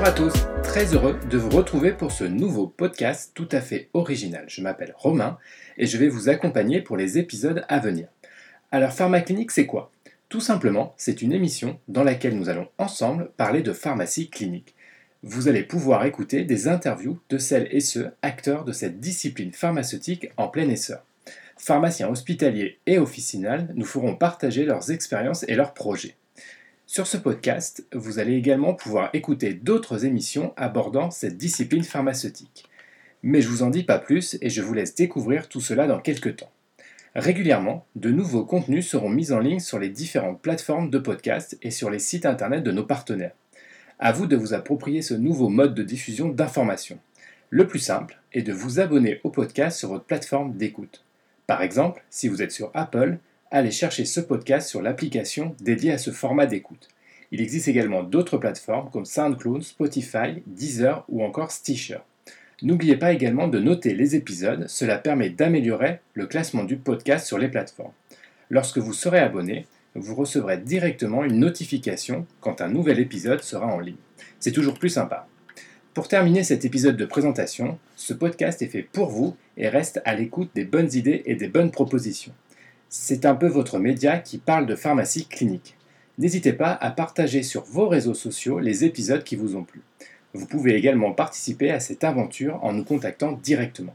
Bonjour à tous, très heureux de vous retrouver pour ce nouveau podcast tout à fait original. Je m'appelle Romain et je vais vous accompagner pour les épisodes à venir. Alors Pharmaclinique, c'est quoi? Tout simplement, c'est une émission dans laquelle nous allons ensemble parler de pharmacie clinique. Vous allez pouvoir écouter des interviews de celles et ceux acteurs de cette discipline pharmaceutique en plein essor. Pharmaciens hospitaliers et officinales nous feront partager leurs expériences et leurs projets. Sur ce podcast, vous allez également pouvoir écouter d'autres émissions abordant cette discipline pharmaceutique. Mais je vous en dis pas plus et je vous laisse découvrir tout cela dans quelques temps. Régulièrement, de nouveaux contenus seront mis en ligne sur les différentes plateformes de podcast et sur les sites internet de nos partenaires. À vous de vous approprier ce nouveau mode de diffusion d'informations. Le plus simple est de vous abonner au podcast sur votre plateforme d'écoute. Par exemple, si vous êtes sur Apple, allez chercher ce podcast sur l'application dédiée à ce format d'écoute. Il existe également d'autres plateformes comme SoundCloud, Spotify, Deezer ou encore Stitcher. N'oubliez pas également de noter les épisodes, cela permet d'améliorer le classement du podcast sur les plateformes. Lorsque vous serez abonné, vous recevrez directement une notification quand un nouvel épisode sera en ligne. C'est toujours plus sympa. Pour terminer cet épisode de présentation, ce podcast est fait pour vous et reste à l'écoute des bonnes idées et des bonnes propositions. C'est un peu votre média qui parle de pharmacie clinique. N'hésitez pas à partager sur vos réseaux sociaux les épisodes qui vous ont plu. Vous pouvez également participer à cette aventure en nous contactant directement.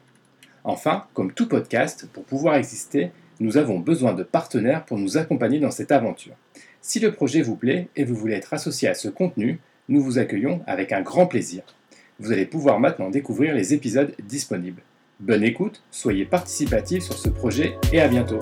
Enfin, comme tout podcast, pour pouvoir exister, nous avons besoin de partenaires pour nous accompagner dans cette aventure. Si le projet vous plaît et vous voulez être associé à ce contenu, nous vous accueillons avec un grand plaisir. Vous allez pouvoir maintenant découvrir les épisodes disponibles. Bonne écoute, soyez participatifs sur ce projet et à bientôt.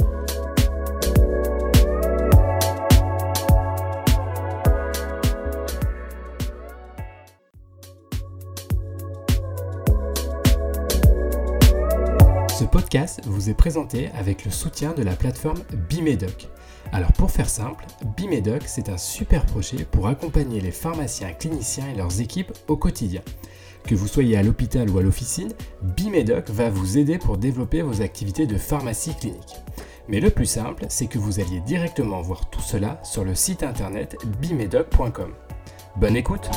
Podcast vous est présenté avec le soutien de la plateforme Bimedoc. Alors pour faire simple, Bimedoc c'est un super projet pour accompagner les pharmaciens, cliniciens et leurs équipes au quotidien. Que vous soyez à l'hôpital ou à l'officine, Bimedoc va vous aider pour développer vos activités de pharmacie clinique. Mais le plus simple, c'est que vous alliez directement voir tout cela sur le site internet bimedoc.com. Bonne écoute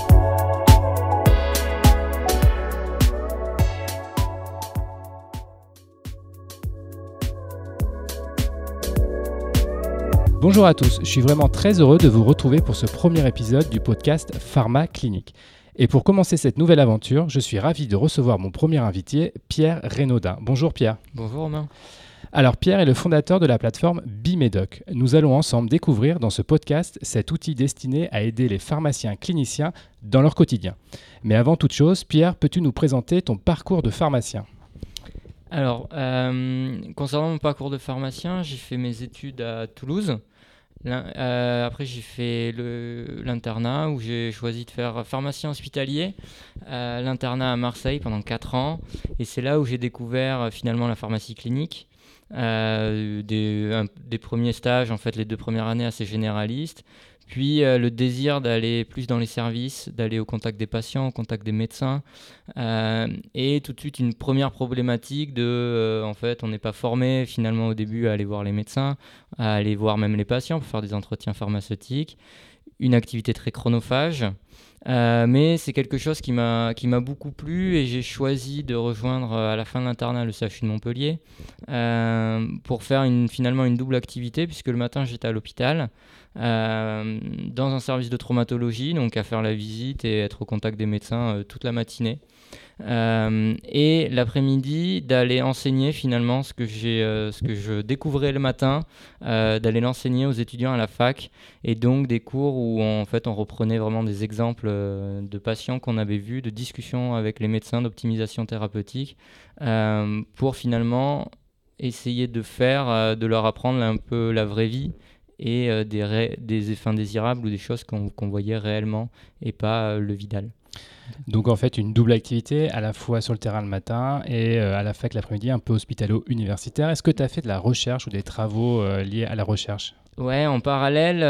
Bonjour à tous, je suis vraiment très heureux de vous retrouver pour ce premier épisode du podcast Pharma Clinique. Et pour commencer cette nouvelle aventure, je suis ravi de recevoir mon premier invité, Pierre Renaudin. Bonjour Pierre. Bonjour Romain. Alors Pierre est le fondateur de la plateforme Bimedoc. Nous allons ensemble découvrir dans ce podcast cet outil destiné à aider les pharmaciens cliniciens dans leur quotidien. Mais avant toute chose, Pierre, peux-tu nous présenter ton parcours de pharmacien? Alors, euh, concernant mon parcours de pharmacien, j'ai fait mes études à Toulouse. Euh, après, j'ai fait l'internat où j'ai choisi de faire pharmacien hospitalier, euh, l'internat à Marseille pendant 4 ans. Et c'est là où j'ai découvert euh, finalement la pharmacie clinique. Des, des, premiers stages, en fait, les deux premières années assez généralistes. Puis euh, le désir d'aller plus dans les services, d'aller au contact des patients, au contact des médecins. Euh, et tout de suite une première problématique de, euh, en fait, on n'est pas formé finalement au début à aller voir les médecins, à aller voir même les patients pour faire des entretiens pharmaceutiques. Une activité très chronophage. Mais c'est quelque chose qui m'a beaucoup plu et j'ai choisi de rejoindre à la fin de l'internat le CHU de Montpellier pour faire finalement une double activité puisque le matin j'étais à l'hôpital euh, dans un service de traumatologie, donc à faire la visite et être au contact des médecins euh, toute la matinée. Euh, et l'après-midi d'aller enseigner finalement ce que, j'ai, ce que je découvrais le matin, d'aller l'enseigner aux étudiants à la fac, et donc des cours où en fait on reprenait vraiment des exemples de patients qu'on avait vus, de discussions avec les médecins d'optimisation thérapeutique, pour finalement essayer de faire, de leur apprendre un peu la vraie vie et euh, des, effets indésirables ou des choses qu'on voyait réellement et pas euh, le Vidal. Donc en fait une double activité à la fois sur le terrain le matin et euh, à la fac l'après-midi, un peu hospitalo-universitaire. Est-ce que tu as fait de la recherche ou des travaux liés à la recherche? Ouais, en parallèle,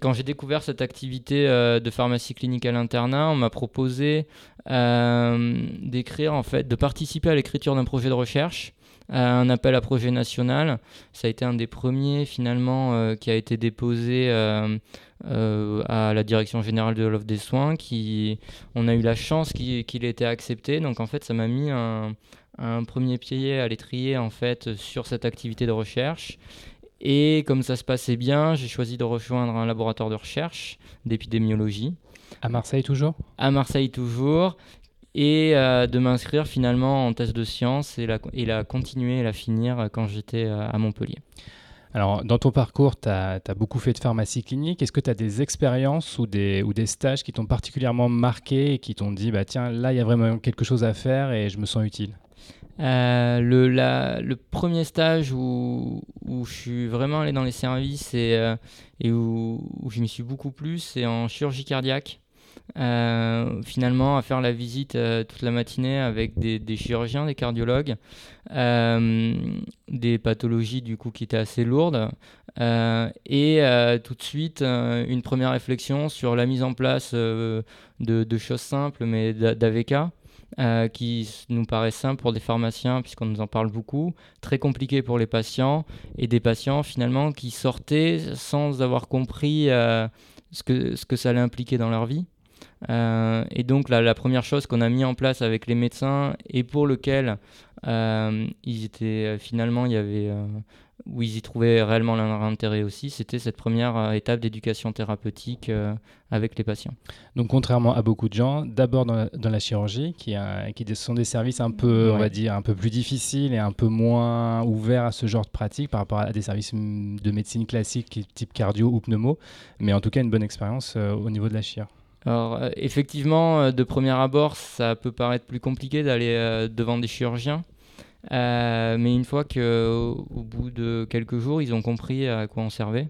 quand j'ai découvert cette activité de pharmacie clinique à l'internat, on m'a proposé d'écrire en fait, de participer à l'écriture d'un projet de recherche un appel à projet national. Ça a été un des premiers finalement qui a été déposé à la direction générale de l'offre des soins. Qui, on a eu la chance qu'il ait été accepté. Donc en fait, ça m'a mis un, un premier pied à l'étrier en fait sur cette activité de recherche. Et comme ça se passait bien, j'ai choisi de rejoindre un laboratoire de recherche d'épidémiologie. À Marseille toujours? À Marseille toujours. Et euh, de m'inscrire finalement en thèse de sciences et la, et la continuer et la finir quand j'étais euh, à Montpellier. Alors, dans ton parcours, tu as, beaucoup fait de pharmacie clinique. Est-ce que tu as des expériences ou des, stages qui t'ont particulièrement marqué et qui t'ont dit, bah, tiens, là, il y a vraiment quelque chose à faire et je me sens utile? Euh, le, premier stage où, je suis vraiment allé dans les services et, euh, où, je m'y suis beaucoup plus, c'est en chirurgie cardiaque. Euh, finalement, à faire la visite toute la matinée avec des, chirurgiens, des cardiologues, des pathologies du coup qui étaient assez lourdes, et tout de suite une première réflexion sur la mise en place de, choses simples, mais d'AVK. Euh, qui nous paraît simple pour des pharmaciens, puisqu'on nous en parle beaucoup, très compliqué pour les patients, et des patients finalement qui sortaient sans avoir compris euh, ce que ça allait impliquer dans leur vie. Euh, et donc la, la première chose qu'on a mis en place avec les médecins et pour lequel ils étaient finalement il y avait où ils y trouvaient réellement leur intérêt aussi, c'était cette première euh, étape d'éducation thérapeutique euh, avec les patients. Donc contrairement à beaucoup de gens, d'abord dans, la chirurgie, qui, qui, sont des services un peu, on va dire, un peu plus difficiles et un peu moins ouverts à ce genre de pratique par rapport à des services de médecine classique type cardio ou pneumo, mais en tout cas une bonne expérience euh, au niveau de la chir. Alors effectivement, de premier abord, ça peut paraître plus compliqué d'aller devant des chirurgiens. Euh, mais une fois qu'au au bout de quelques jours, ils ont compris à quoi on servait.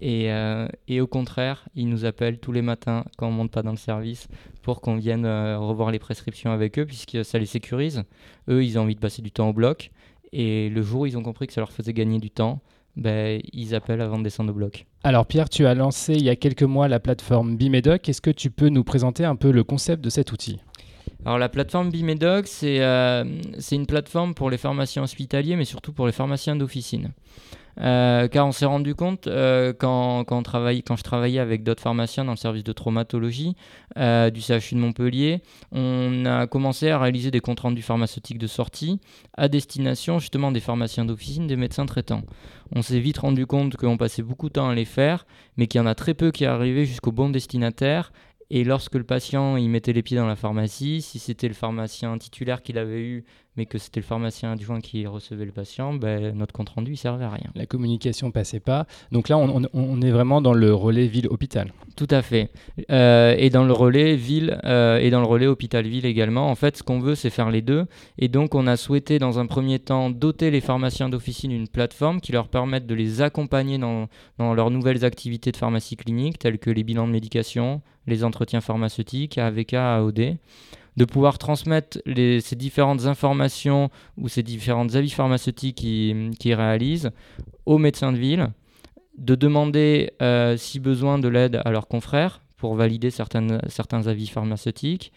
Et, euh, au contraire, ils nous appellent tous les matins quand on ne monte pas dans le service pour qu'on vienne euh, revoir les prescriptions avec eux, puisque ça les sécurise. Eux, ils ont envie de passer du temps au bloc. Et le jour ils ont compris que ça leur faisait gagner du temps, ben, ils appellent avant de descendre au bloc. Alors Pierre, tu as lancé il y a quelques mois la plateforme Bimedoc. Est-ce que tu peux nous présenter un peu le concept de cet outil? Alors la plateforme Bimedoc, euh, c'est une plateforme pour les pharmaciens hospitaliers, mais surtout pour les pharmaciens d'officine. Euh, car on s'est rendu compte euh, quand, quand, quand, je travaillais avec d'autres pharmaciens dans le service de traumatologie du CHU de Montpellier, on a commencé à réaliser des comptes rendus pharmaceutiques de sortie à destination justement des pharmaciens d'officine, des médecins traitants. On s'est vite rendu compte qu'on passait beaucoup de temps à les faire, mais qu'il y en a très peu qui arrivaient jusqu'au bon destinataire et lorsque le patient il mettait les pieds dans la pharmacie, si c'était le pharmacien titulaire qu'il avait eu mais que c'était le pharmacien adjoint qui recevait le patient, ben, notre compte-rendu ne servait à rien. La communication passait pas. Donc là, on, est vraiment dans le relais ville-hôpital. Tout à fait. Euh, et dans le relais ville euh, et dans le relais hôpital-ville également. En fait, ce qu'on veut, c'est faire les deux. Et donc, on a souhaité, dans un premier temps, doter les pharmaciens d'officine d'une plateforme qui leur permette de les accompagner dans, dans leurs nouvelles activités de pharmacie clinique, telles que les bilans de médication, les entretiens pharmaceutiques, AVK, AOD de pouvoir transmettre ces différentes informations ou ces différentes avis pharmaceutiques qu'ils réalisent aux médecins de ville, de demander euh, si besoin de l'aide à leurs confrères pour valider certains avis pharmaceutiques,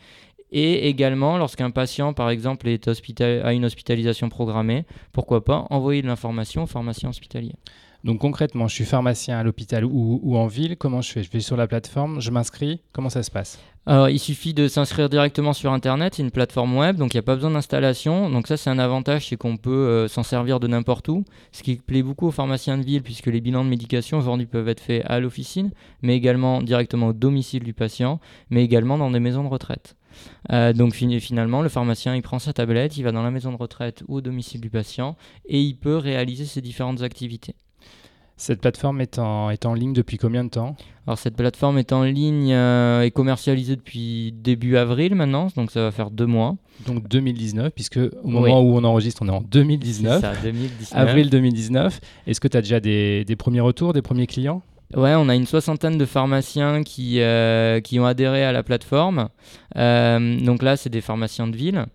et également lorsqu'un patient, par exemple, est a une hospitalisation programmée, pourquoi pas envoyer de l'information au pharmacien hospitalier. Donc concrètement, je suis pharmacien à l'hôpital ou, en ville, comment je fais? Je vais sur la plateforme, je m'inscris, comment ça se passe? Alors, il suffit de s'inscrire directement sur Internet, c'est une plateforme web, donc il n'y a pas besoin d'installation. Donc ça, c'est un avantage, c'est qu'on peut euh, s'en servir de n'importe où, ce qui plaît beaucoup aux pharmaciens de ville, puisque les bilans de médication aujourd'hui peuvent être faits à l'officine, mais également directement au domicile du patient, mais également dans des maisons de retraite. Euh, donc finalement, le pharmacien, il prend sa tablette, il va dans la maison de retraite ou au domicile du patient et il peut réaliser ses différentes activités. Cette plateforme est en, est en ligne depuis combien de temps Alors cette plateforme est en ligne euh, et commercialisée depuis début avril maintenant, donc ça va faire deux mois. Donc 2019, puisque au moment où on enregistre, on est en 2019. Ça, 2019. Avril 2019. Est-ce que tu as déjà des, des premiers retours, des premiers clients Ouais, on a une soixantaine de pharmaciens qui, euh, qui ont adhéré à la plateforme. Euh, donc là, c'est des pharmaciens de ville.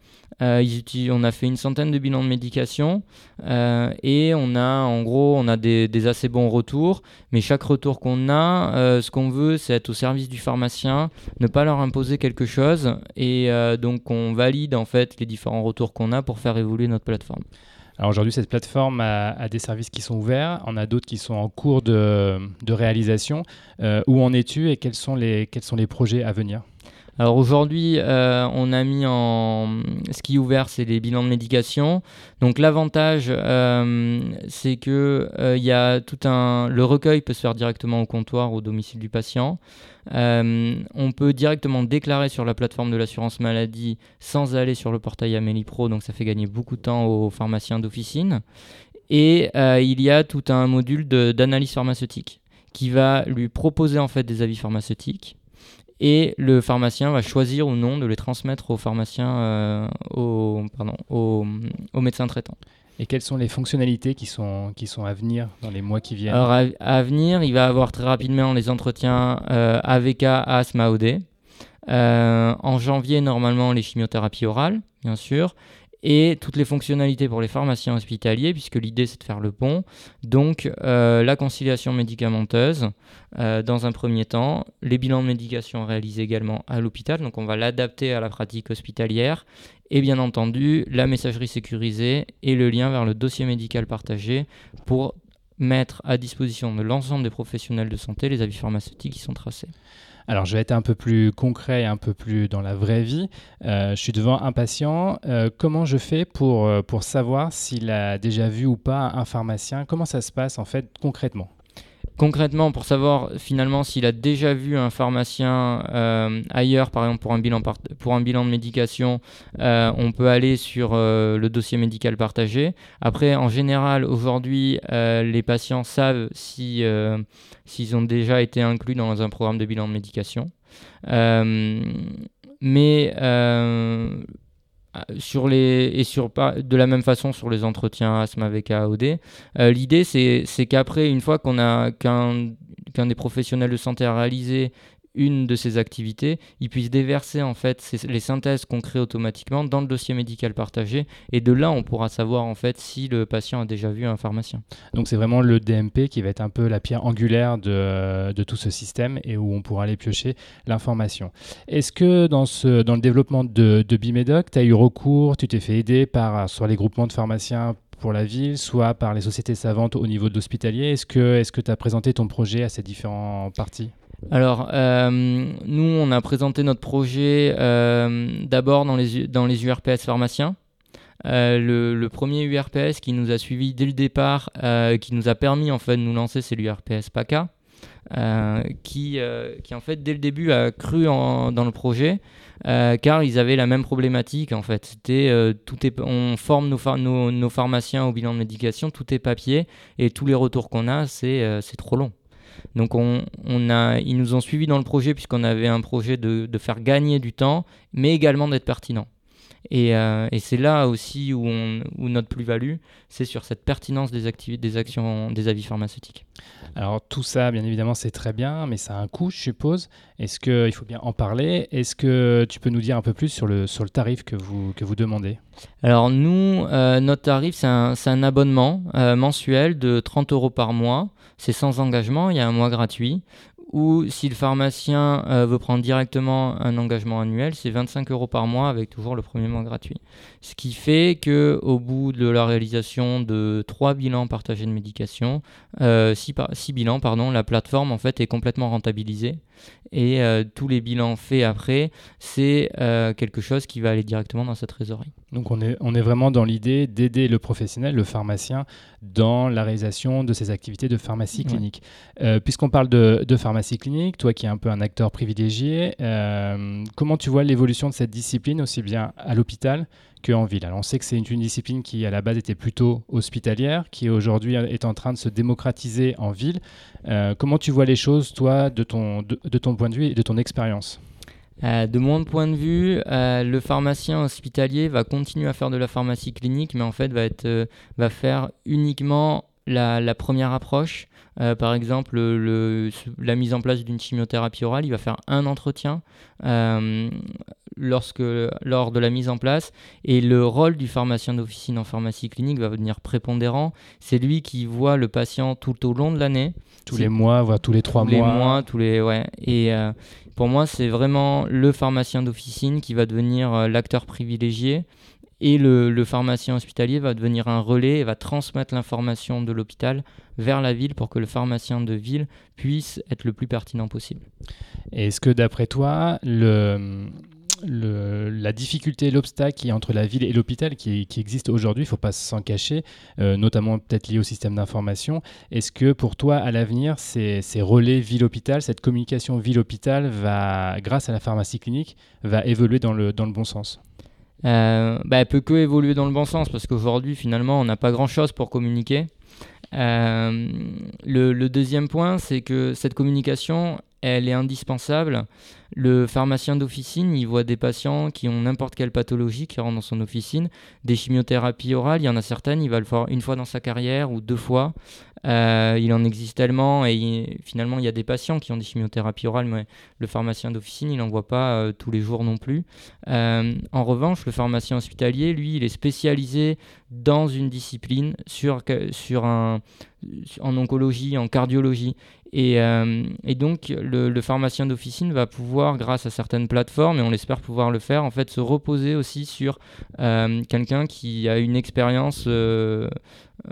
Euh, on a fait une centaine de bilans de médication et on a en gros on a des, assez bons retours. Mais chaque retour qu'on a, ce qu'on veut, c'est être au service du pharmacien, ne pas leur imposer quelque chose et donc on valide en fait les différents retours qu'on a pour faire évoluer notre plateforme. Alors aujourd'hui, cette plateforme a, des services qui sont ouverts, on a d'autres qui sont en cours de, réalisation. où en es-tu et quels sont les projets à venir? Alors aujourd'hui, euh, on a mis en. Ce qui est ouvert, c'est les bilans de médication. Donc l'avantage, euh, c'est que euh, il y a tout un. Le recueil peut se faire directement au comptoir, au domicile du patient. on peut directement déclarer sur la plateforme de l'assurance maladie sans aller sur le portail Amélie Pro, donc ça fait gagner beaucoup de temps aux pharmaciens d'officine. Et il y a tout un module d'analyse pharmaceutique qui va lui proposer en fait des avis pharmaceutiques et le pharmacien va choisir ou non de les transmettre au pharmacien, euh, au, pardon, au, au, médecin traitant. Et quelles sont les fonctionnalités qui sont, qui sont à venir dans les mois qui viennent? Alors à, venir, il va avoir très rapidement les entretiens euh, AVK, asthme, AOD. Euh, en janvier, normalement, les chimiothérapies orales, bien sûr et toutes les fonctionnalités pour les pharmaciens hospitaliers, puisque l'idée c'est de faire le pont. Donc euh, la conciliation médicamenteuse euh, dans un premier temps, les bilans de médication réalisés également à l'hôpital, donc on va l'adapter à la pratique hospitalière, et bien entendu la messagerie sécurisée et le lien vers le dossier médical partagé pour mettre à disposition de l'ensemble des professionnels de santé les avis pharmaceutiques qui sont tracés. Alors, je vais être un peu plus concret et un peu plus dans la vraie vie. Euh, je suis devant un patient. Euh, comment je fais pour, euh, pour savoir s'il a déjà vu ou pas un pharmacien? Comment ça se passe en fait concrètement? Concrètement, pour savoir finalement s'il a déjà vu un pharmacien euh, ailleurs, par exemple pour un bilan, de médication, euh, on peut aller sur euh, le dossier médical partagé. Après, en général, aujourd'hui, les patients savent si, s'ils ont déjà été inclus dans un programme de bilan de médication. mais sur les et sur de la même façon sur les entretiens asthme avec AOD. Euh, l'idée c'est qu'après une fois qu'on a qu'un qu'un des professionnels de santé a réalisé une de ces activités, il puisse déverser en fait les synthèses qu'on crée automatiquement dans le dossier médical partagé et de là on pourra savoir en fait si le patient a déjà vu un pharmacien. Donc c'est vraiment le DMP qui va être un peu la pierre angulaire de, tout ce système et où on pourra aller piocher l'information. Est-ce que dans, le développement de, de Bimedoc, tu as eu recours, tu t'es fait aider par soit les groupements de pharmaciens pour la ville, soit par les sociétés savantes au niveau de l'hospitalier? Est-ce que tu as présenté ton projet à ces différents parties? Alors, euh, nous, on a présenté notre projet euh, d'abord dans les, dans les URPS pharmaciens. Euh, le, premier URPS qui nous a suivis dès le départ, qui nous a permis en fait de nous lancer, c'est l'URPS PACA, qui, en fait dès le début a cru dans le projet, car ils avaient la même problématique en fait. C'était tout est, on forme nos, nos, nos, pharmaciens au bilan de médication, tout est papier et tous les retours qu'on a, c'est trop long. Donc on, a, ils nous ont suivis dans le projet puisqu'on avait un projet de, faire gagner du temps, mais également d'être pertinent. Et, euh, c'est là aussi où, notre plus-value, c'est sur cette pertinence des, des actions, des avis pharmaceutiques. Alors tout ça, bien évidemment, c'est très bien, mais ça a un coût, je suppose. Est-ce qu'il faut bien en parler? Est-ce que tu peux nous dire un peu plus sur le, sur le tarif que vous, que vous demandez? Alors nous, euh, notre tarif, c'est un, abonnement euh, mensuel de 30 euros par mois c'est sans engagement, il y a un mois gratuit. Ou si le pharmacien euh, veut prendre directement un engagement annuel, c'est 25 euros par mois avec toujours le premier mois gratuit. Ce qui fait que au bout de la réalisation de trois bilans partagés de médication, euh, six, bilans, pardon, la plateforme en fait est complètement rentabilisée et euh, tous les bilans faits après, c'est quelque chose qui va aller directement dans sa trésorerie. Donc on est, on est vraiment dans l'idée d'aider le professionnel, le pharmacien, dans la réalisation de ses activités de pharmacie clinique. Puisqu'on parle de, de, pharmacie clinique, toi qui es un peu un acteur privilégié, comment tu vois l'évolution de cette discipline aussi bien à l'hôpital en ville? Alors on sait que c'est une, discipline qui à la base était plutôt hospitalière, qui aujourd'hui est en train de se démocratiser en ville. Euh, comment tu vois les choses, toi, de ton, de, ton point de vue et de ton expérience? Euh, de mon point de vue, euh, le pharmacien hospitalier va continuer à faire de la pharmacie clinique, mais en fait va, être, va faire uniquement la, la première approche. par exemple, le, la mise en place d'une chimiothérapie orale, il va faire un entretien lorsque, lors de la mise en place. Et le rôle du pharmacien d'officine en pharmacie clinique va devenir prépondérant. C'est lui qui voit le patient tout au long de l'année. Tous les mois, voire tous les trois tous mois. Les mois, tous les ouais. Et euh, pour moi, c'est vraiment le pharmacien d'officine qui va devenir euh, l'acteur privilégié et le, pharmacien hospitalier va devenir un relais et va transmettre l'information de l'hôpital vers la ville pour que le pharmacien de ville puisse être le plus pertinent possible. Est-ce que d'après toi, la difficulté, l'obstacle qui est entre la ville et l'hôpital qui, existe aujourd'hui, il ne faut pas s'en cacher, euh, notamment peut-être lié au système d'information. Est-ce que pour toi, à l'avenir, ces, relais ville-hôpital, cette communication ville-hôpital, va, grâce à la pharmacie clinique, va évoluer dans le bon sens? Euh, bah, Elle peut que évoluer dans le bon sens parce qu'aujourd'hui, finalement, on n'a pas grand-chose pour communiquer. Euh, le, le, deuxième point, c'est que cette communication, elle est indispensable. Le pharmacien d'officine, il voit des patients qui ont n'importe quelle pathologie qui rentrent dans son officine. Des chimiothérapies orales, il y en a certaines, il va le faire une fois dans sa carrière ou deux fois. Euh, il en existe tellement et finalement il y a des patients qui ont des chimiothérapies orales, mais le pharmacien d'officine il n'en voit pas euh, tous les jours non plus. Euh, en revanche, le pharmacien hospitalier, lui, il est spécialisé dans une discipline sur, un, en oncologie, en cardiologie. Et, donc le pharmacien d'officine va pouvoir, grâce à certaines plateformes, et on l'espère pouvoir le faire, en fait se reposer aussi sur quelqu'un qui a une expérience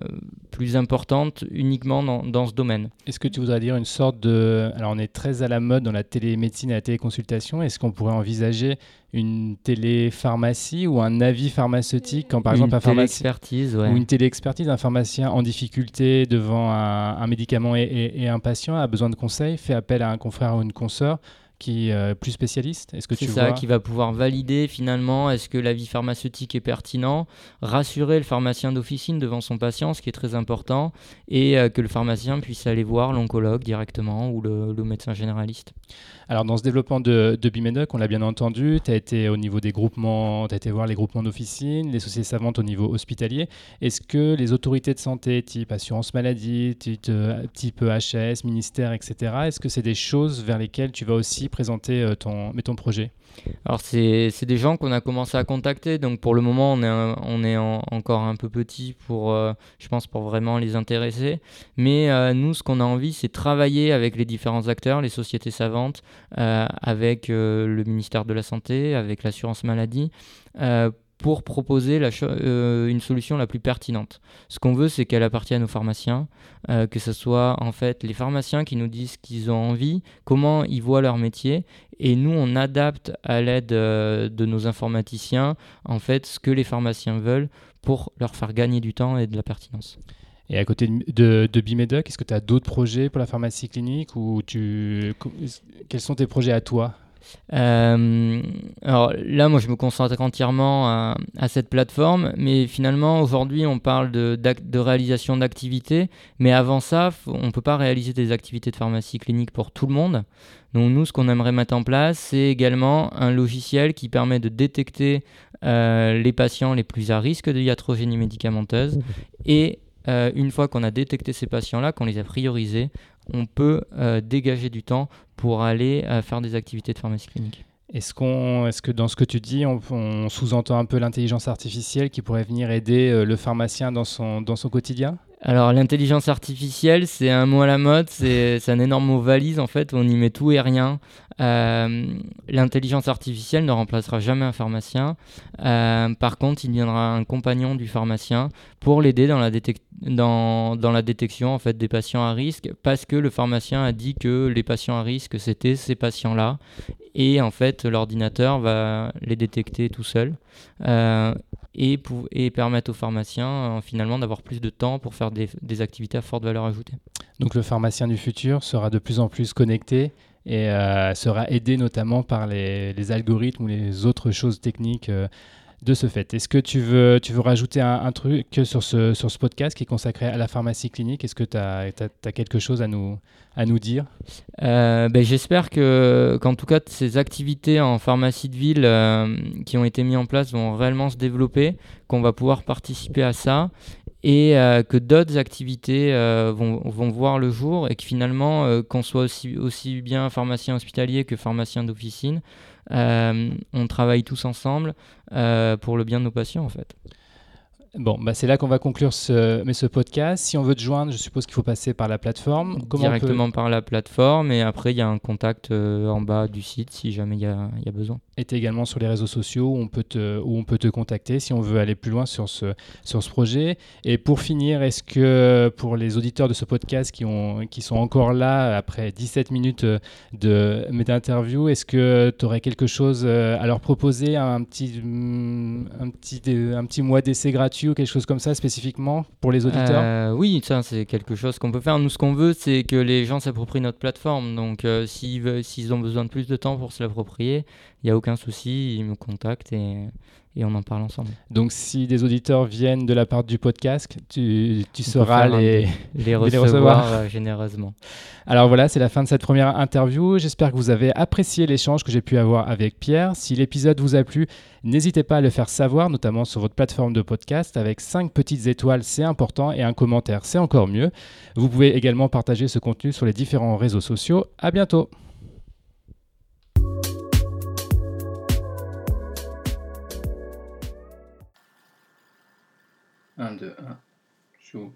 euh, plus importante uniquement dans, ce domaine. Est-ce que tu voudrais dire une sorte de... Alors on est très à la mode dans la télémédecine et la téléconsultation. Est-ce qu'on pourrait envisager une télépharmacie ou un avis pharmaceutique quand par une exemple un pharmacien ou une téléexpertise, un pharmacien en difficulté devant un, médicament et, et, un patient a besoin de conseils, fait appel à un confrère ou une consoeur qui est euh, plus spécialiste Est-ce que tu ça, qui va pouvoir valider finalement est-ce que l'avis pharmaceutique est pertinent, rassurer le pharmacien d'officine devant son patient, ce qui est très important, et euh, que le pharmacien puisse aller voir l'oncologue directement ou le médecin généraliste. Alors, dans ce développement de, de Bimedoc, on l'a bien entendu, tu as été au niveau des groupements, tu as été voir les groupements d'officine, les sociétés savantes au niveau hospitalier. Est-ce que les autorités de santé, type assurance maladie, type, type HS, ministère, etc., est-ce que c'est des choses vers lesquelles tu vas aussi présenter euh, ton, ton projet alors c'est des gens qu'on a commencé à contacter, donc pour le moment on est, on est encore un peu petit pour, euh, je pense, pour vraiment les intéresser. Mais euh, nous, ce qu'on a envie, c'est travailler avec les différents acteurs, les sociétés savantes, avec le ministère de la Santé, avec l'assurance maladie, pour proposer euh, une solution la plus pertinente. Ce qu'on veut, c'est qu'elle appartienne aux pharmaciens, euh, que ce soit en fait les pharmaciens qui nous disent qu'ils ont envie, comment ils voient leur métier, et nous on adapte à l'aide euh, de nos informaticiens en fait ce que les pharmaciens veulent pour leur faire gagner du temps et de la pertinence. Et à côté de, de Bimedoc, est-ce que tu as d'autres projets pour la pharmacie clinique ou tu... quels sont tes projets à toi? Euh, alors là, moi, je me concentre entièrement à, cette plateforme, mais finalement, aujourd'hui, on parle de, réalisation d'activités, mais avant ça, on ne peut pas réaliser des activités de pharmacie clinique pour tout le monde. Donc nous, ce qu'on aimerait mettre en place, c'est également un logiciel qui permet de détecter euh, les patients les plus à risque de iatrogénie médicamenteuse et euh, une fois qu'on a détecté ces patients-là, qu'on les a priorisés, on peut euh, dégager du temps pour aller euh, faire des activités de pharmacie clinique. Est-ce, est-ce que dans ce que tu dis, on, sous-entend un peu l'intelligence artificielle qui pourrait venir aider le pharmacien dans son, dans son quotidien? Alors l'intelligence artificielle, c'est un mot à la mode, c'est, un énorme mot valise en fait, on y met tout et rien. l'intelligence artificielle ne remplacera jamais un pharmacien. par contre, il viendra un compagnon du pharmacien pour l'aider dans la, détection des patients à risque parce que le pharmacien a dit que les patients à risque, c'était ces patients-là. Et en fait, l'ordinateur va les détecter tout seul euh, et, permettre aux pharmaciens euh, finalement d'avoir plus de temps pour faire des, des, activités à forte valeur ajoutée. Donc le pharmacien du futur sera de plus en plus connecté et euh, sera aidé notamment par les, les, algorithmes ou les autres choses techniques de ce fait. Est-ce que tu veux, tu veux rajouter un, truc sur ce, sur ce podcast qui est consacré à la pharmacie clinique? Est-ce que tu as, as, quelque chose à nous, à nous dire? Euh, ben, J'espère que, qu'en tout cas, ces activités en pharmacie de ville euh, qui ont été mises en place vont réellement se développer, qu'on va pouvoir participer à ça et euh, que d'autres activités vont, vont, voir le jour et que finalement, qu'on soit aussi, aussi bien pharmacien hospitalier que pharmacien d'officine, on travaille tous ensemble pour le bien de nos patients en fait. Bon, bah c'est là qu'on va conclure ce, mais ce podcast. Si on veut te joindre, je suppose qu'il faut passer par la plateforme. Comment Directement par la plateforme et après il y a un contact euh, en bas du site si jamais il y a, y a, besoin. Et tu également sur les réseaux sociaux où on, peut te, où on peut te contacter si on veut aller plus loin sur ce, sur ce projet. Et pour finir, est-ce que pour les auditeurs de ce podcast qui, ont, qui sont encore là après 17 minutes de d'interview, est-ce que tu aurais quelque chose euh, à leur proposer, un petit, mm, un petit, un petit mois d'essai gratuit ou quelque chose comme ça spécifiquement pour les auditeurs? Euh, Oui, ça c'est quelque chose qu'on peut faire. Nous, ce qu'on veut, c'est que les gens s'approprient notre plateforme. Donc, euh, s'ils ont besoin de plus de temps pour se l'approprier, il n'y a aucun souci, ils me contactent et, et, on en parle ensemble. Donc, si des auditeurs viennent de la part du podcast, tu, tu sauras les, les, recevoir, euh, généreusement. Alors voilà, c'est la fin de cette première interview. J'espère que vous avez apprécié l'échange que j'ai pu avoir avec Pierre. Si l'épisode vous a plu, n'hésitez pas à le faire savoir, notamment sur votre plateforme de podcast, avec 5 petites étoiles, c'est important, et un commentaire, c'est encore mieux. Vous pouvez également partager ce contenu sur les différents réseaux sociaux. À bientôt! 1, 2, 1, joue.